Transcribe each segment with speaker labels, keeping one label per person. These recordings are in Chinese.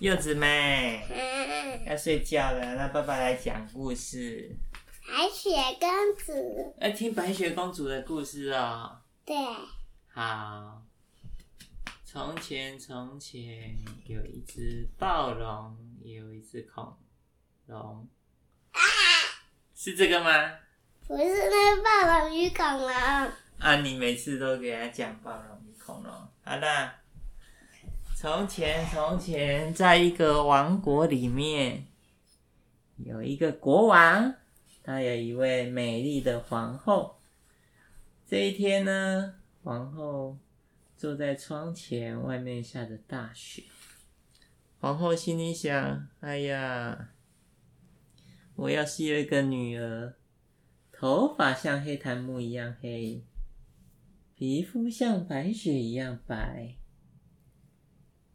Speaker 1: 柚子妹，要睡觉了，那爸爸来讲故事。
Speaker 2: 白雪公主。
Speaker 1: 要听白雪公主的故事哦。
Speaker 2: 对。
Speaker 1: 好。从前，从前有一只暴龙，也有一只恐龙。啊！是这个吗？
Speaker 2: 不是那个暴龙与恐龙。
Speaker 1: 啊！你每次都给他讲暴龙与恐龙。好的。从前，从前，在一个王国里面，有一个国王，他有一位美丽的皇后。这一天呢，皇后坐在窗前，外面下着大雪。皇后心里想：“哎呀，我要是有一个女儿，头发像黑檀木一样黑，皮肤像白雪一样白。”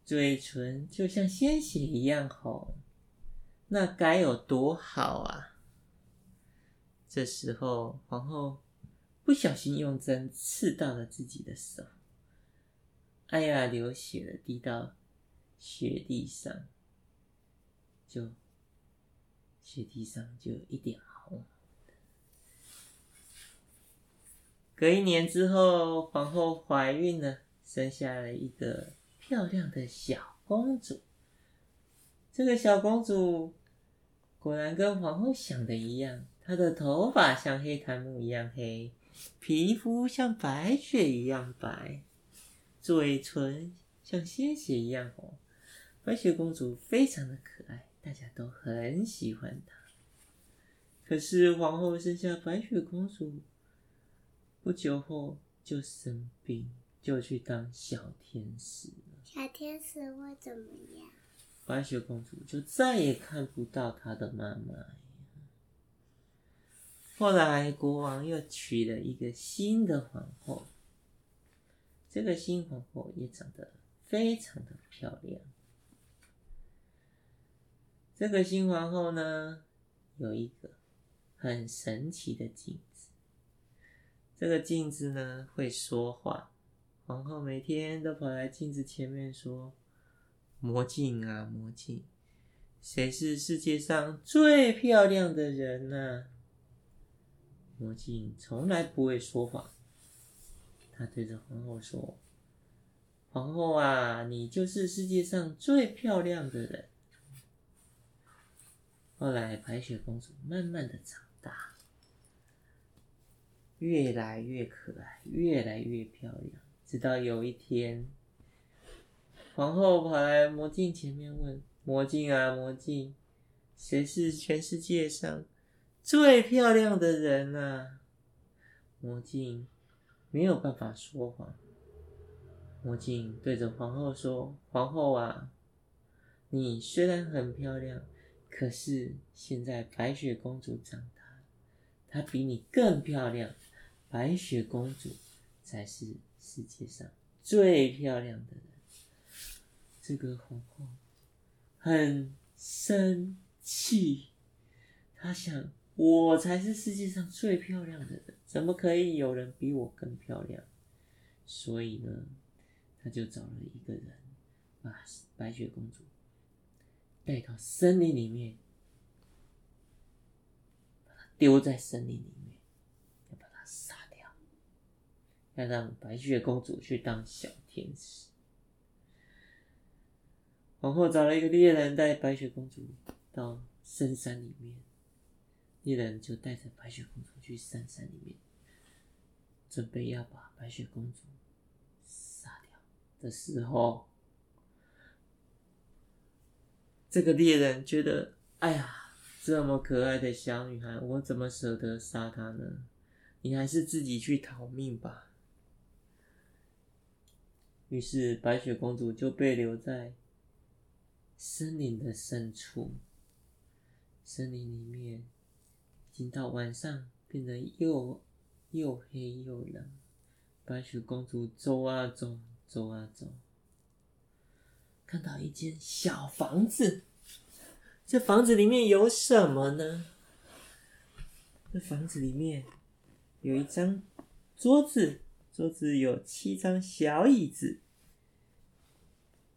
Speaker 1: 嘴唇就像鲜血一样红，那该有多好啊！这时候，皇后不小心用针刺到了自己的手，哎呀，流血了，滴到雪地上，就雪地上就有一点红。隔一年之后，皇后怀孕了，生下了一个。漂亮的小公主，这个小公主果然跟皇后想的一样，她的头发像黑檀木一样黑，皮肤像白雪一样白，嘴唇像鲜血一样红。白雪公主非常的可爱，大家都很喜欢她。可是皇后生下白雪公主不久后就生病，就去当小天使。
Speaker 2: 小天使会怎么样？
Speaker 1: 白雪公主就再也看不到她的妈妈。后来国王又娶了一个新的皇后，这个新皇后也长得非常的漂亮。这个新皇后呢，有一个很神奇的镜子，这个镜子呢会说话。皇后每天都跑来镜子前面说：“魔镜啊，魔镜，谁是世界上最漂亮的人呢？”魔镜从来不会说谎，他对着皇后说：“皇后啊，你就是世界上最漂亮的人。”后来，白雪公主慢慢的长大，越来越可爱，越来越漂亮。直到有一天，皇后跑来魔镜前面问：“魔镜啊，魔镜，谁是全世界上最漂亮的人啊？”魔镜没有办法说谎。魔镜对着皇后说：“皇后啊，你虽然很漂亮，可是现在白雪公主长大，她比你更漂亮。白雪公主才是。”世界上最漂亮的人，这个皇后很生气，她想：我才是世界上最漂亮的人，怎么可以有人比我更漂亮？所以呢，她就找了一个人，把白雪公主带到森林里面，把她丢在森林里面。要让白雪公主去当小天使。皇后找了一个猎人，带白雪公主到深山里面。猎人就带着白雪公主去深山里面，准备要把白雪公主杀掉的时候，这个猎人觉得：哎呀，这么可爱的小女孩，我怎么舍得杀她呢？你还是自己去逃命吧。于是，白雪公主就被留在森林的深处。森林里面，已经到晚上，变得又又黑又冷。白雪公主走啊走，走啊走，看到一间小房子。这房子里面有什么呢？这房子里面有一张桌子。桌子有七张小椅子，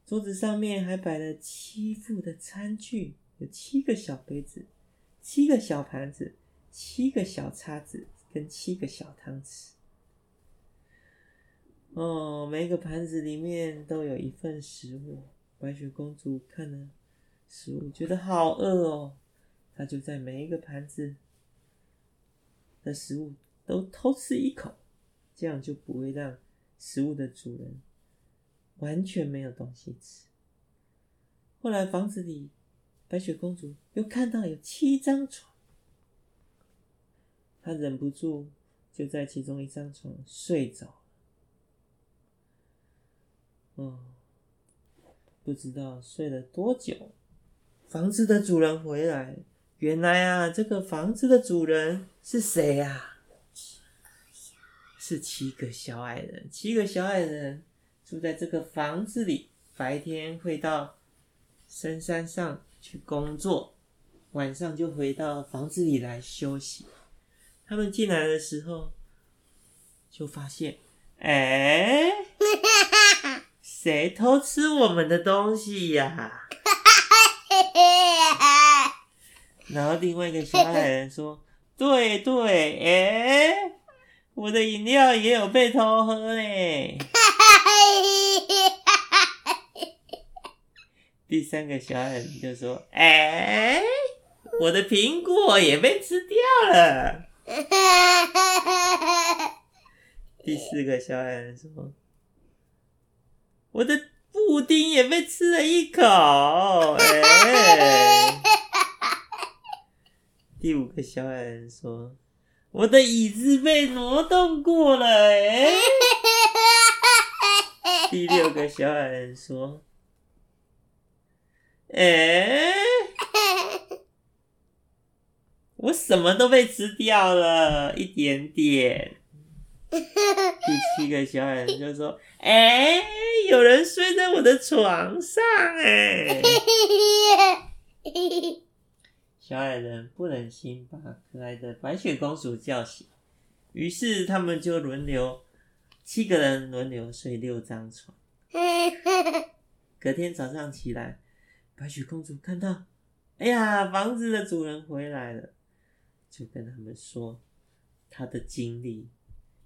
Speaker 1: 桌子上面还摆了七副的餐具，有七个小杯子、七个小盘子、七个小叉子跟七个小汤匙。哦，每个盘子里面都有一份食物。白雪公主看了食物，觉得好饿哦，她就在每一个盘子的食物都偷吃一口，这样就不会让食物的主人完全没有东西吃。后来房子里，白雪公主又看到有七张床，她忍不住就在其中一张床睡着了。哦，不知道睡了多久，房子的主人回来。原来啊，这个房子的主人是谁呀？是七个小矮人。七个小矮人住在这个房子里，白天会到深山上去工作，晚上就回到房子里来休息。他们进来的时候，就发现，哎。谁偷吃我们的东西呀？然后另外一个小矮人说：“对对，哎，我的饮料也有被偷喝嘞。”第三个小矮人就说：“哎，我的苹果也被吃掉了。”第四个小矮人说。我的布丁也被吃了一口，哎！第五个小矮人说：“我的椅子被挪动过了，哎！” 第六个小矮人说：“哎，我什么都被吃掉了，一点点。”第七个小矮人就说：“哎，有人睡在我的床上，哎！”小矮人不忍心把可爱的白雪公主叫醒，于是他们就轮流，七个人轮流睡六张床。隔天早上起来，白雪公主看到，哎呀，房子的主人回来了，就跟他们说她的经历。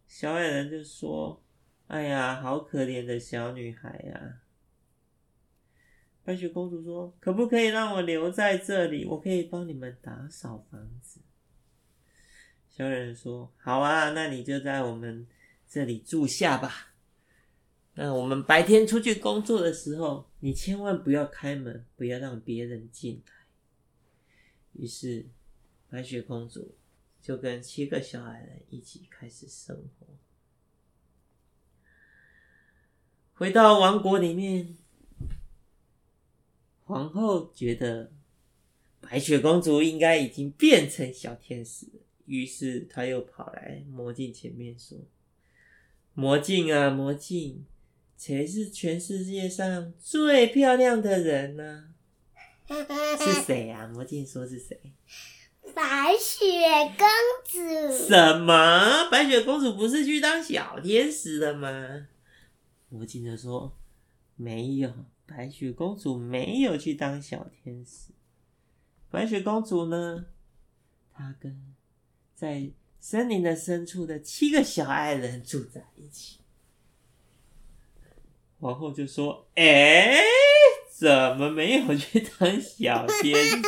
Speaker 1: 小矮人就说：“哎呀，好可怜的小女孩呀！”白雪公主说：“可不可以让我留在这里？我可以帮你们打扫房子。”小矮人说：“好啊，那你就在我们这里住下吧。那我们白天出去工作的时候，你千万不要开门，不要让别人进来。”于是，白雪公主。就跟七个小矮人一起开始生活。回到王国里面，皇后觉得白雪公主应该已经变成小天使了，于是她又跑来魔镜前面说：“魔镜啊，魔镜，谁是全世界上最漂亮的人呢？是谁呀？”魔镜说：“是谁？”
Speaker 2: 白雪公主？
Speaker 1: 什么？白雪公主不是去当小天使的吗？魔镜就说：“没有，白雪公主没有去当小天使。白雪公主呢？她跟在森林的深处的七个小矮人住在一起。”皇后就说：“哎，怎么没有去当小天使？”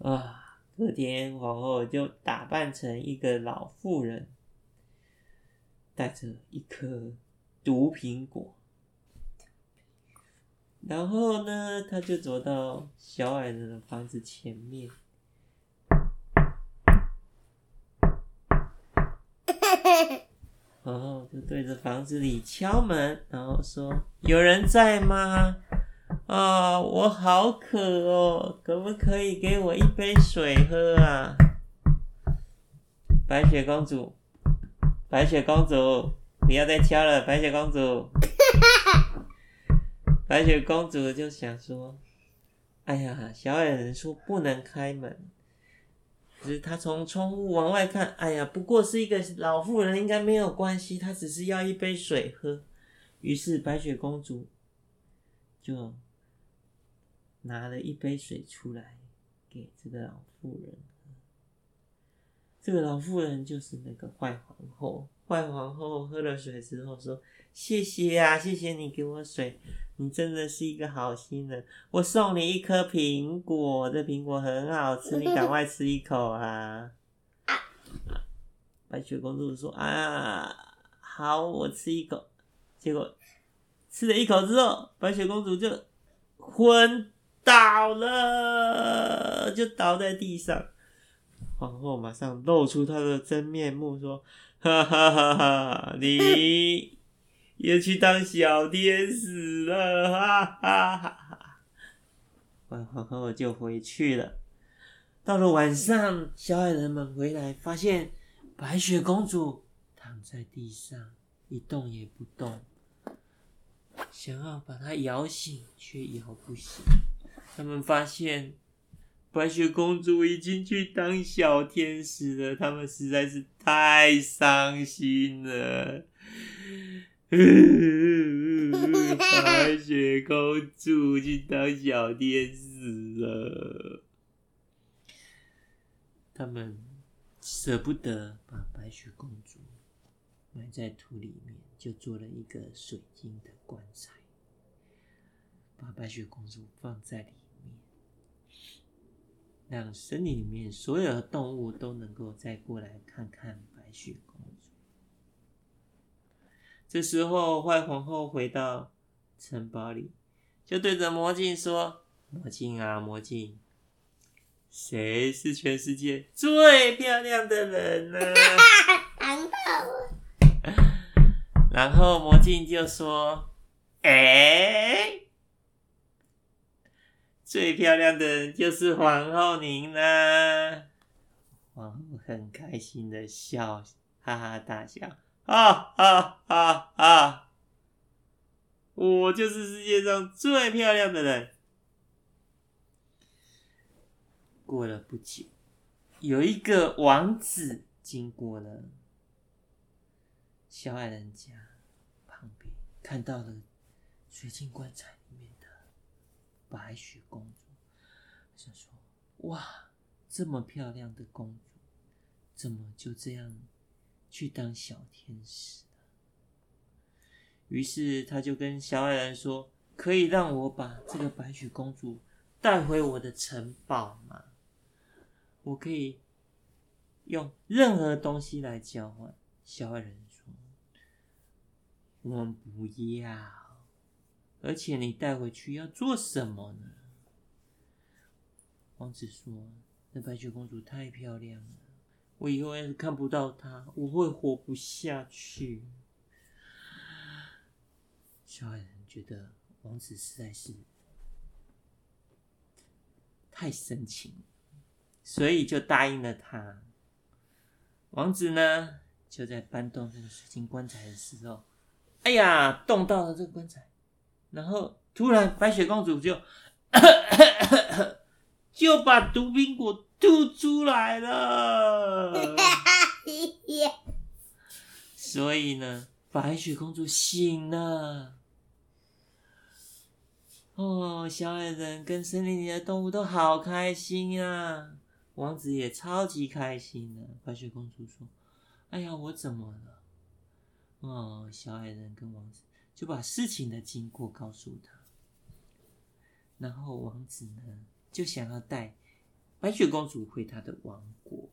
Speaker 1: 啊！隔天，皇后就打扮成一个老妇人，带着一颗毒苹果，然后呢，他就走到小矮人的房子前面，然后就对着房子里敲门，然后说：“有人在吗？”啊、我好渴哦，可不可以给我一杯水喝啊？白雪公主，白雪公主，不要再敲了，白雪公主。白雪公主就想说，哎呀，小矮人说不能开门，可是她从窗户往外看，哎呀，不过是一个老妇人，应该没有关系，她只是要一杯水喝。于是白雪公主。就拿了一杯水出来给这个老妇人。这个老妇人就是那个坏皇后。坏皇后喝了水之后说：“谢谢啊，谢谢你给我水，你真的是一个好心人。我送你一颗苹果，这苹果很好吃，你赶快吃一口啊。”白雪公主说：“啊，好，我吃一口。”结果吃了一口之后，白雪公主就昏倒了，就倒在地上。皇后马上露出她的真面目，说。哈哈哈！哈，你也去当小天使了，哈哈哈！然后我就回去了。到了晚上，小矮人们回来，发现白雪公主躺在地上一动也不动，想要把她摇醒，却摇不醒。他们发现。白雪公主已经去当小天使了，他们实在是太伤心了。白雪公主去当小天使了，他们舍不得把白雪公主埋在土里面，就做了一个水晶的棺材，把白雪公主放在里面。让森林里面所有的动物都能够再过来看看白雪公主。这时候，坏皇后回到城堡里，就对着魔镜说：“魔镜啊，魔镜，谁是全世界最漂亮的人呢？” 然后魔镜就说：“哎。”最漂亮的人就是皇后您啦！皇后很开心的笑，哈哈大笑，啊啊啊啊！我就是世界上最漂亮的人。过了不久，有一个王子经过了小矮人家旁边，看到了水晶棺材里面的。白雪公主想说：“哇，这么漂亮的公主，怎么就这样去当小天使？”于是他就跟小矮人说：“可以让我把这个白雪公主带回我的城堡吗？我可以用任何东西来交换。”小矮人说：“我们不要。”而且你带回去要做什么呢？王子说：“那白雪公主太漂亮了，我以后要是看不到他，我会活不下去。”小矮人觉得王子实在是太深情，所以就答应了他。王子呢，就在搬动这个水晶棺材的时候，哎呀，动到了这个棺材。然后突然，白雪公主就 就把毒苹果吐出来了。所以呢，白雪公主醒了。哦，小矮人跟森林里的动物都好开心啊！王子也超级开心的。白雪公主说：“哎呀，我怎么了？”哦，小矮人跟王子。就把事情的经过告诉他，然后王子呢，就想要带白雪公主回她的王国，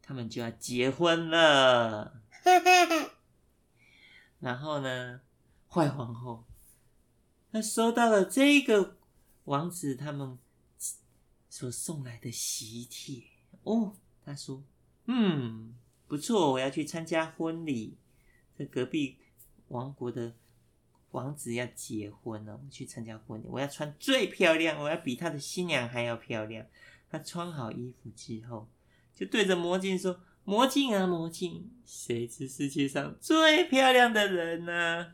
Speaker 1: 他们就要结婚了。然后呢，坏皇后她收到了这个王子他们所送来的喜帖哦，她说：“嗯，不错，我要去参加婚礼，在隔壁王国的。”王子要结婚了，我去参加婚礼。我要穿最漂亮，我要比他的新娘还要漂亮。他穿好衣服之后，就对着魔镜说：“魔镜啊，魔镜，谁是世界上最漂亮的人呢？”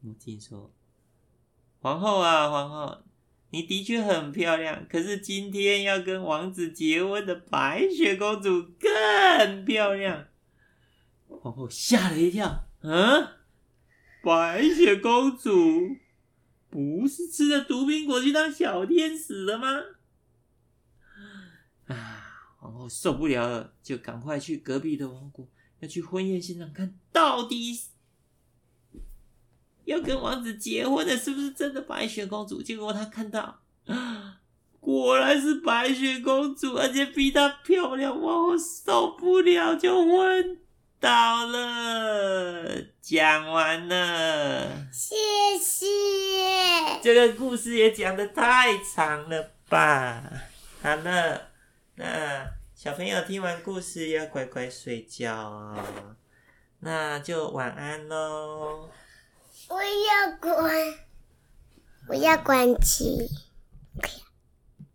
Speaker 1: 魔镜说：“皇后啊，皇后，你的确很漂亮。可是今天要跟王子结婚的白雪公主更漂亮。”皇后吓了一跳，嗯。白雪公主不是吃了毒苹果去当小天使了吗？受不了了，就赶快去隔壁的王国，要去婚宴现场看到底要跟王子结婚的是不是真的白雪公主？结果他看到，果然是白雪公主，而且比她漂亮，哇，我受不了就昏倒了。讲完了，
Speaker 2: 谢谢。
Speaker 1: 这个故事也讲的太长了吧？好了，那小朋友听完故事要乖乖睡觉哦。那就晚安喽。
Speaker 2: 我要关，我要关机。